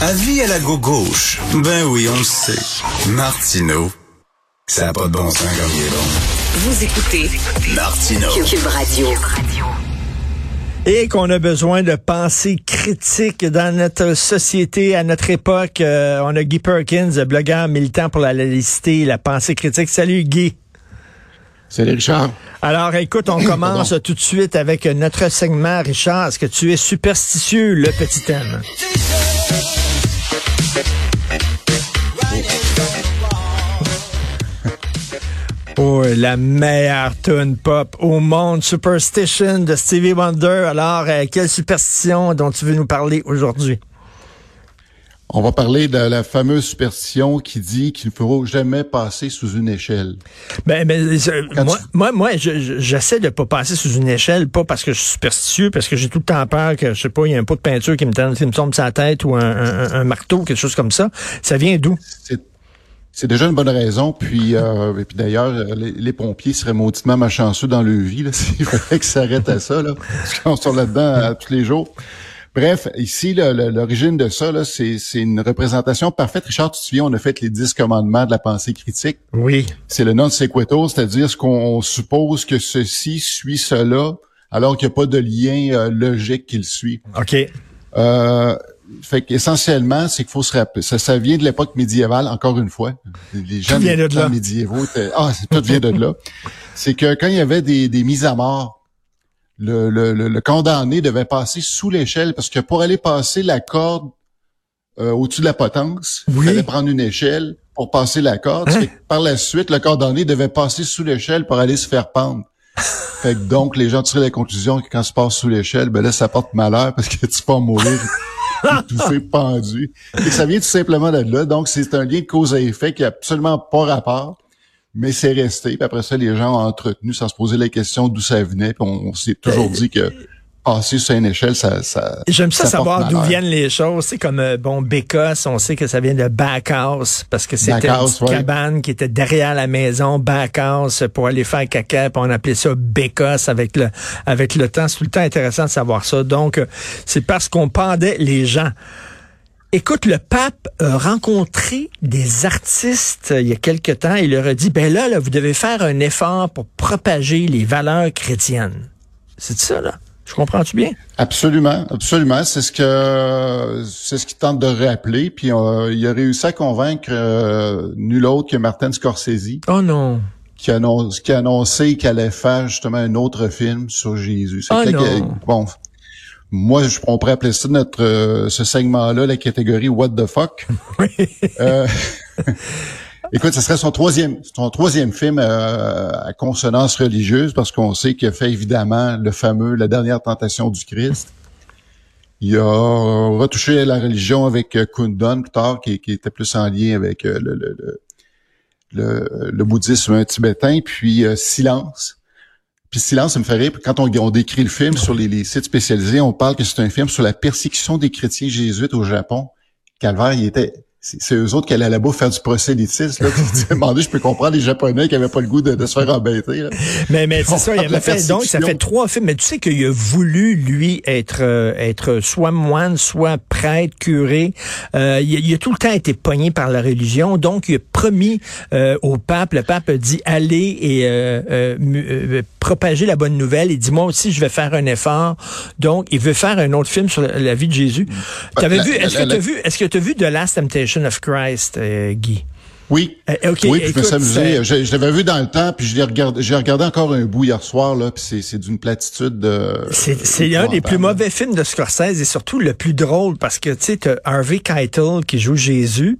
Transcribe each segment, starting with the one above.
Avis à la gauche. Ben oui, on le sait. Martineau, ça n'a pas de bon sens comme il est bon. Vous écoutez Martineau. Cube Radio. Et qu'on a besoin de pensée critique dans notre société, à notre époque. Euh, on a Guy Perkins, blogueur militant pour la laïcité, la pensée critique. Salut Guy. Salut Richard. Alors, écoute, on commence tout de suite avec notre segment. Richard, est-ce que tu es superstitieux, le petit thème? La meilleure tune pop au monde, Superstition de Stevie Wonder. Alors, euh, quelle superstition dont tu veux nous parler aujourd'hui? On va parler de la fameuse superstition qui dit qu'il ne faut jamais passer sous une échelle. Ben, ben moi, moi, moi, j'essaie de pas passer sous une échelle, pas parce que je suis superstitieux, parce que j'ai tout le temps peur que, je sais pas, il y a un pot de peinture qui me, tombe, qui me tombe sur la tête ou un, un, un marteau, quelque chose comme ça. Ça vient d'où? C'est déjà une bonne raison. Puis, euh, et puis d'ailleurs, les, pompiers seraient mauditement malchanceux dans leur vie s'il fallait que ça arrête à ça, là, parce qu'on sort là-dedans tous les jours. Bref, ici, l'origine de ça, c'est une représentation parfaite. Richard, tu te souviens, on a fait les dix commandements de la pensée critique. Oui. C'est le non sequitur, c'est-à-dire ce qu'on suppose que ceci suit cela, alors qu'il n'y a pas de lien euh, logique qui le suit. OK. Euh, fait qu'essentiellement, c'est qu'il faut se rappeler. Ça, ça vient de l'époque médiévale, encore une fois. Les gens de médiévaux ah, tout vient de là. C'est que quand il y avait des, des mises à mort, le, le, le, condamné devait passer sous l'échelle parce que pour aller passer la corde euh, au-dessus de la potence, il fallait prendre une échelle pour passer la corde. Hein? Par la suite, le condamné devait passer sous l'échelle pour aller se faire pendre. fait que donc, les gens tiraient la conclusion que quand tu passes sous l'échelle, ben là, ça porte malheur parce que tu peux mourir fait pendu. Et ça vient tout simplement de là. Donc, c'est un lien de cause à effet qui a absolument pas rapport, mais c'est resté. Puis après ça, les gens ont entretenu sans se poser la question d'où ça venait. Puis on s'est toujours dit que passer sur une échelle, ça, ça J'aime ça, savoir d'où viennent les choses. C'est comme, euh, bon, Bécosse, on sait que ça vient de backhouse, parce que c'était une cabane qui était derrière la maison, backhouse, pour aller faire caca, puis on appelait ça Bécosse avec le, avec le temps. C'est tout le temps intéressant de savoir ça. Donc, euh, c'est parce qu'on pendait les gens. Écoute, le pape a rencontré des artistes euh, il y a quelque temps. Il leur a dit, ben là, là, vous devez faire un effort pour propager les valeurs chrétiennes. C'est ça, là? Je comprends-tu bien? Absolument, absolument. C'est ce que c'est ce qu'il tente de rappeler. Puis euh, il a réussi à convaincre euh, nul autre que Martin Scorsese. Oh non. Qui, annonce, qui a annoncé qu'il allait faire justement un autre film sur Jésus. Oh non. bon, moi, je, on pourrait appeler ça notre euh, ce segment-là la catégorie What the fuck. Oui. Écoute, ce serait son troisième, son troisième film euh, à consonance religieuse parce qu'on sait qu'il a fait évidemment le fameux La dernière tentation du Christ. Il a retouché la religion avec euh, Kundun plus tard, qui, était plus en lien avec euh, le, le, le, bouddhisme tibétain, puis Silence. Puis Silence, ça me fait rire. Quand on, on décrit le film sur les, les, sites spécialisés, on parle que c'est un film sur la persécution des chrétiens jésuites au Japon. Calvaire, il était c'est eux autres qui allaient là-bas faire du prosélytisme. Là, demandé, je peux comprendre les Japonais qui avaient pas le goût de, se faire embêter. Là. Mais, mais c'est ça, il avait fait, donc ça fait trois films. Mais tu sais qu'il a voulu, lui, être euh, être soit moine, soit prêtre, curé. Euh, il, a tout le temps été pogné par la religion. Donc, il a promis euh, au pape, le pape a dit, allez et euh, propager la bonne nouvelle. Il dit, moi aussi, je vais faire un effort. Donc, il veut faire un autre film sur la, vie de Jésus. Mm. T'avais vu, est-ce que tu as vu, est-ce que tu as vu The Last Temptation? Of Christ, euh, Guy. Oui. Euh, oui, je me suis amusé. Je, l'avais vu dans le temps, puis je regardé, j'ai regardé encore un bout hier soir, là, puis c'est, d'une platitude de. C'est, un des plus mauvais films de Scorsese et surtout le plus drôle parce que, tu sais, t'as Harvey Keitel qui joue Jésus.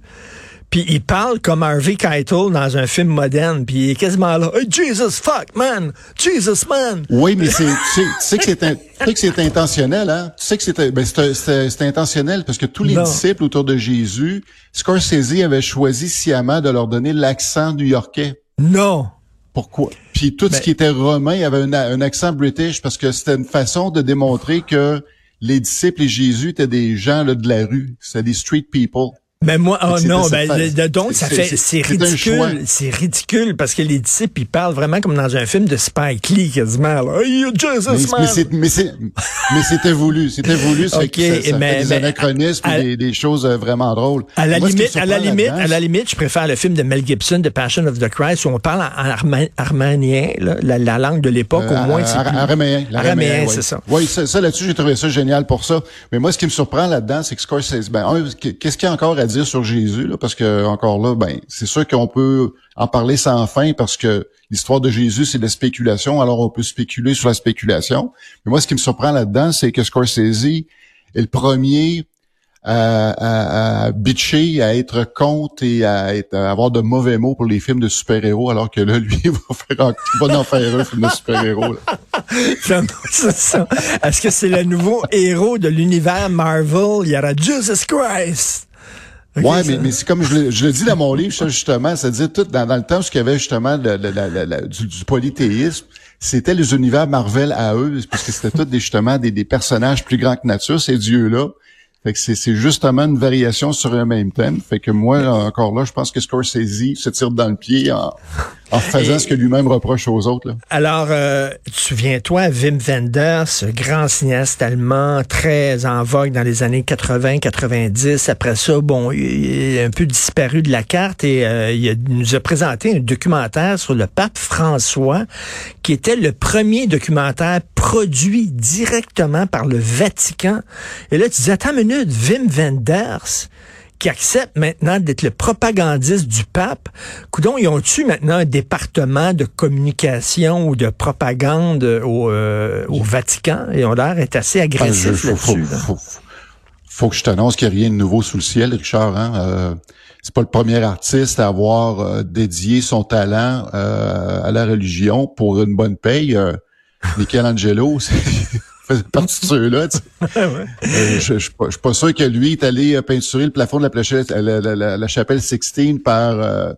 Puis il parle comme Harvey Keitel dans un film moderne, puis il est quasiment là, hey, Jesus fuck man, Jesus man. Oui, mais c'est, tu sais, que c'est, que c'est intentionnel, hein? Tu sais que c'est, ben c'est, intentionnel parce que tous les disciples autour de Jésus, Scorsese avait choisi sciemment de leur donner l'accent new-yorkais. Non. Pourquoi? Puis tout ce qui était romain avait un, un accent british parce que c'était une façon de démontrer que les disciples et Jésus étaient des gens là, de la rue, c'était des street people. Mais moi, oh non, ben, donc ça fait, c'est ridicule, c'est ridicule parce que les disciples ils parlent vraiment comme dans un film de Spike Lee quasiment. Là. Hey, Jesus, mais, mais c'était voulu, c'était voulu, ça, okay, ça, mais, des anachronismes, des, des, choses euh, vraiment drôles. À la limite, à la limite, à la limite, je préfère le film de Mel Gibson, The Passion of the Christ, où on parle en, arménien, la, langue de l'époque, au euh, moins. c'est araméen, araméen, c'est ça. Oui, ça, ça là-dessus, j'ai trouvé ça génial pour ça. Mais moi, ce qui me surprend là-dedans, c'est que Scorsese, ben, qu'est-ce qu'il y a encore à dire sur Jésus, là, parce que encore là, ben, c'est sûr qu'on peut en parler sans fin parce que l'histoire de Jésus, c'est de la spéculation, alors on peut spéculer sur la spéculation. Mais moi, ce qui me surprend là-dedans, c'est que Scorsese est le premier à, à, bitcher, à être contre et à, avoir de mauvais mots pour les films de super-héros, alors que là, lui, il va, faire, il va en faire un film de super-héros. Est-ce que c'est le nouveau héros de l'univers Marvel? Il y aura Jesus Christ. Ouais, mais, mais c'est comme je le, je le, dis dans mon livre, justement, c'est-à-dire tout dans, le temps où il y avait justement du, polythéisme, c'était les univers Marvel à eux, parce que c'était tous des, justement des, des personnages plus grands que nature, ces dieux-là. Fait que c'est justement une variation sur un même thème. Fait que moi, encore là, je pense que Scorsese se tire dans le pied en, en faisant ce que lui-même reproche aux autres. Là. Alors, euh, souviens-toi, Wim Wenders, grand cinéaste allemand, très en vogue dans les années 80-90. Après ça, bon, il est un peu disparu de la carte et euh, il, nous a présenté un documentaire sur le pape François, qui était le premier documentaire produit directement par le Vatican. Et là, tu dis, attends une minute, Wim Wenders, qui accepte maintenant d'être le propagandiste du pape. Coudon, ils ont-tu maintenant un département de communication ou de propagande au, euh, au Vatican? Et on l'air est assez agressif là-dessus. Faut, que je t'annonce qu'il n'y a rien de nouveau sous le ciel, Richard. Hein? Euh, c'est pas le premier artiste à avoir euh, dédié son talent euh, à la religion pour une bonne paye. Michelangelo, faisait partie de ceux-là. Euh, je, je, suis pas sûr que lui est allé euh, peinturer le plafond de la, la, la, la chapelle Sixtine par euh,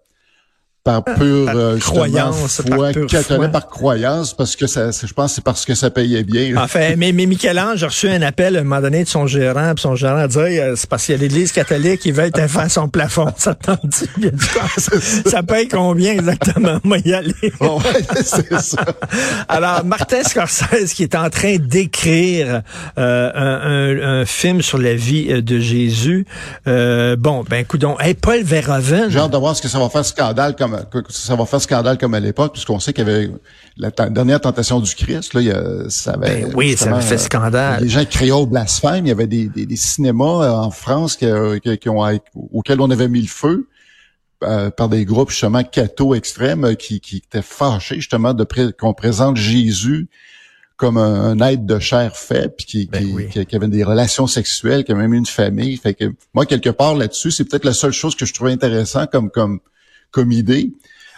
par pure euh, croyance, foi, par, par croyance, parce que ça, je pense, c'est parce que ça payait bien. Enfin, mais, mais Michel-Ange a reçu un appel à un moment donné de son gérant, puis son gérant a dit euh, c'est parce qu'il y a l'Église catholique qui veut faire son plafond. Ça t'en dit bien ça paye combien exactement? Moi y aller. Oh, ouais, c'est ça. Alors, Martin Scorsese qui est en train d'écrire euh, un, un, un, film sur la vie euh, de Jésus. Euh, bon, ben coudon. Hey, Paul Verhoeven. J'ai hâte de voir ce que ça va faire scandale comme ça va faire scandale comme à l'époque, puisqu'on sait qu'il y avait la dernière tentation du Christ, là, il y a, ça avait, ben oui, ça avait fait scandale. Les gens criaient au blasphème. Il y avait des, des, cinémas euh, en France qui, euh, qui, ont, auxquels on avait mis le feu. Euh, par des groupes justement catho extrêmes qui, qui étaient fâchés justement de qu'on présente Jésus comme un, être de chair fait, puis qui, ben qui, qui, avait des relations sexuelles, qui a même une famille. Fait que moi, quelque part là-dessus, c'est peut-être la seule chose que je trouvais intéressant comme comme comme idée.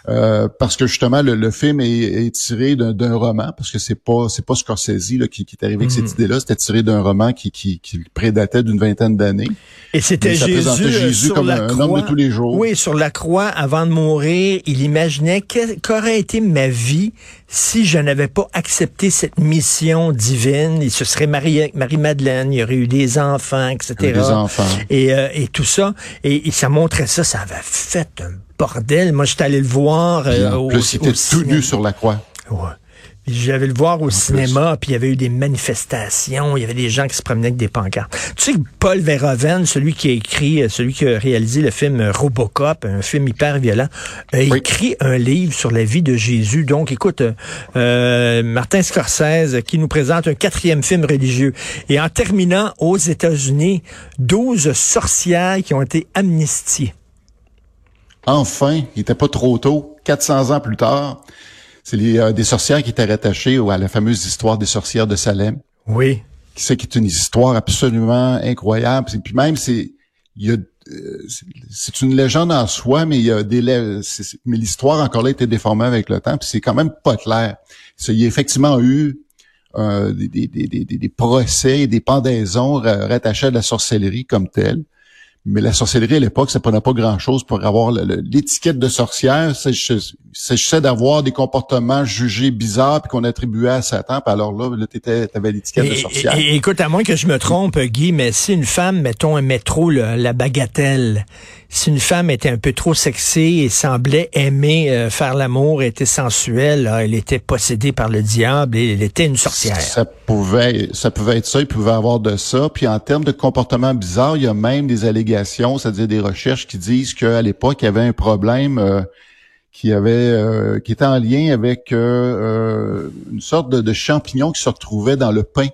Euh, parce que justement le, film est, tiré d'un roman parce que c'est pas c'est pas Scorsese là, qui, qui est arrivé avec cette mhm. idée-là, c'était tiré d'un roman qui, qui, qui prédatait d'une vingtaine d'années. Et c'était Jésus, Jésus comme un homme de tous les jours. Oui, sur la croix avant de mourir, il imaginait qu'aurait été ma vie si je n'avais pas accepté cette mission divine. Il se serait marié avec Marie-Madeleine, il y aurait eu des enfants, etc. Des enfants. Et, euh, et tout ça. Et, et ça montrait ça, ça avait fait un bordel. Moi, j'étais allé le voir. Euh, en plus, il était tout nu sur la croix. Ouais. J'avais le voir au cinéma, puis il y avait eu des manifestations, il y avait des gens qui se promenaient avec des pancartes. Tu sais que Paul Verhoeven, celui qui a écrit, euh, celui qui a réalisé le film Robocop, un film hyper violent, a écrit un livre sur la vie de Jésus. Donc, écoute, euh, Martin Scorsese qui nous présente un quatrième film religieux. Et en terminant, aux États-Unis, 12 sorcières qui ont été amnistiées. Enfin, il n'était pas trop tôt, 400 ans plus tard. C'est euh, des sorcières qui étaient rattachées à la fameuse histoire des sorcières de Salem. Oui. C'est qui est une histoire absolument incroyable. Et puis même, c'est il y a euh, c'est une légende en soi, mais il y a des mais l'histoire encore là était déformée avec le temps, puis c'est quand même pas clair. Il y a effectivement eu euh, des, des, des, des, procès et des pendaisons rattachés à la sorcellerie comme telle. Mais la sorcellerie à l'époque, ça prenait pas grand-chose pour avoir l'étiquette de sorcière. S'agissait d'avoir des comportements jugés bizarres puis qu'on attribuait à Satan. Puis alors là, là tu avais l'étiquette de sorcière. Et, écoute, à moins que je me trompe, Guy, mais si une femme, mettons un métro, la bagatelle, si une femme était un peu trop sexy et semblait aimer euh, faire l'amour, était sensuelle, elle était possédée par le diable et elle était une sorcière. Ça pouvait, ça pouvait être ça, il pouvait avoir de ça. Puis en termes de comportement bizarre, il y a même des allégations, c'est-à-dire des recherches qui disent qu'à l'époque, il y avait un problème euh, qui avait euh, qui était en lien avec une sorte de, champignon qui se retrouvait dans le pain.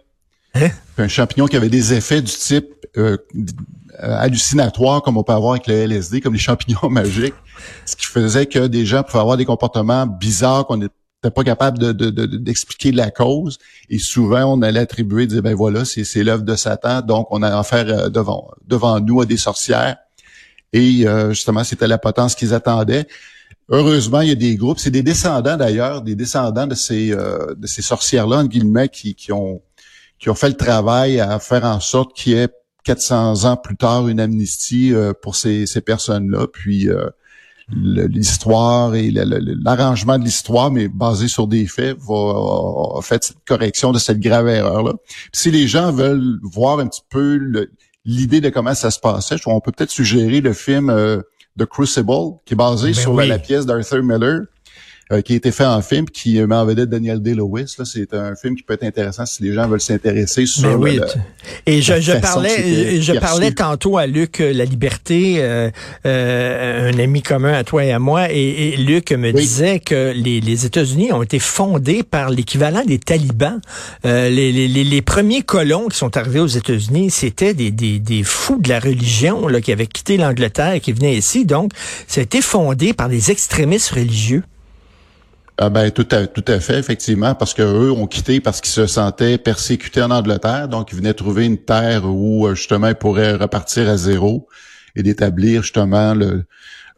Hein? Un champignon qui avait des effets du type euh, hallucinatoires comme on peut avoir avec le LSD, comme les champignons magiques, ce qui faisait que des gens pouvaient avoir des comportements bizarres qu'on n'était pas capable d'expliquer de, la cause. Et souvent, on allait attribuer, dire, ben voilà, c'est l'œuvre de Satan, donc on a affaire euh, devant, devant nous à des sorcières. Et euh, justement, c'était la potence qu'ils attendaient. Heureusement, il y a des groupes, c'est des descendants d'ailleurs, des descendants de ces ces sorcières-là, en guillemets, qui, qui ont qui ont fait le travail à faire en sorte qu'il y ait 400 ans plus tard une amnistie euh, pour ces, ces personnes-là. Puis euh, l'histoire et l'arrangement de l'histoire, mais basé sur des faits, va faire cette correction de cette grave erreur-là. Si les gens veulent voir un petit peu l'idée de comment ça se passait, on peut peut-être suggérer le film euh, The Crucible, qui est basé ben sur la pièce d'Arthur Miller. Euh, qui a été fait en film, qui met en vedette Daniel Day-Lewis. C'est un film qui peut être intéressant si les gens veulent s'intéresser sur ben oui, Et je, je parlais, je parlais tantôt à Luc euh, La Liberté, euh, un ami commun à toi et à moi, et, Luc me disait que les, les États-Unis ont été fondés par l'équivalent des talibans. les, les, les, premiers colons qui sont arrivés aux États-Unis, c'était des, des, des, fous de la religion là, qui avaient quitté l'Angleterre et qui venaient ici. Donc, ça a été fondé par des extrémistes religieux. Ah ben tout à tout à fait effectivement parce que eux ont quitté parce qu'ils se sentaient persécutés en Angleterre. Donc ils venaient trouver une terre où euh, justement ils pourraient repartir à zéro et d'établir justement le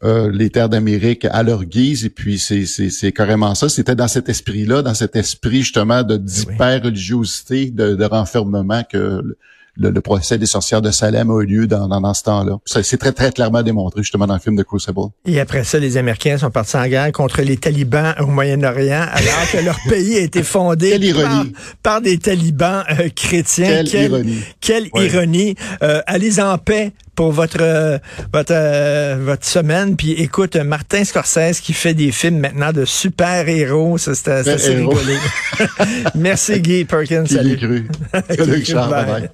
euh, les terres d'Amérique à leur guise. Et puis c'est c'est c'est carrément ça. C'était dans cet esprit là dans cet esprit justement de d'hyper religiosité de, de renfermement que le, procès des sorcières de Salem a eu lieu dans, dans, ce temps-là. C'est très, très clairement démontré justement dans le film de Crucible. Et après ça, les Américains sont partis en guerre contre les talibans au Moyen-Orient, alors que leur pays a été fondé par, des talibans euh, chrétiens. Quelle, ironie. Quelle ironie. Euh, allez en paix pour votre euh, votre votre semaine puis écoute Martin Scorsese qui fait des films maintenant de super héros ça c'est assez rigolo merci Guy Perkins salut cru. salut Charles, bye.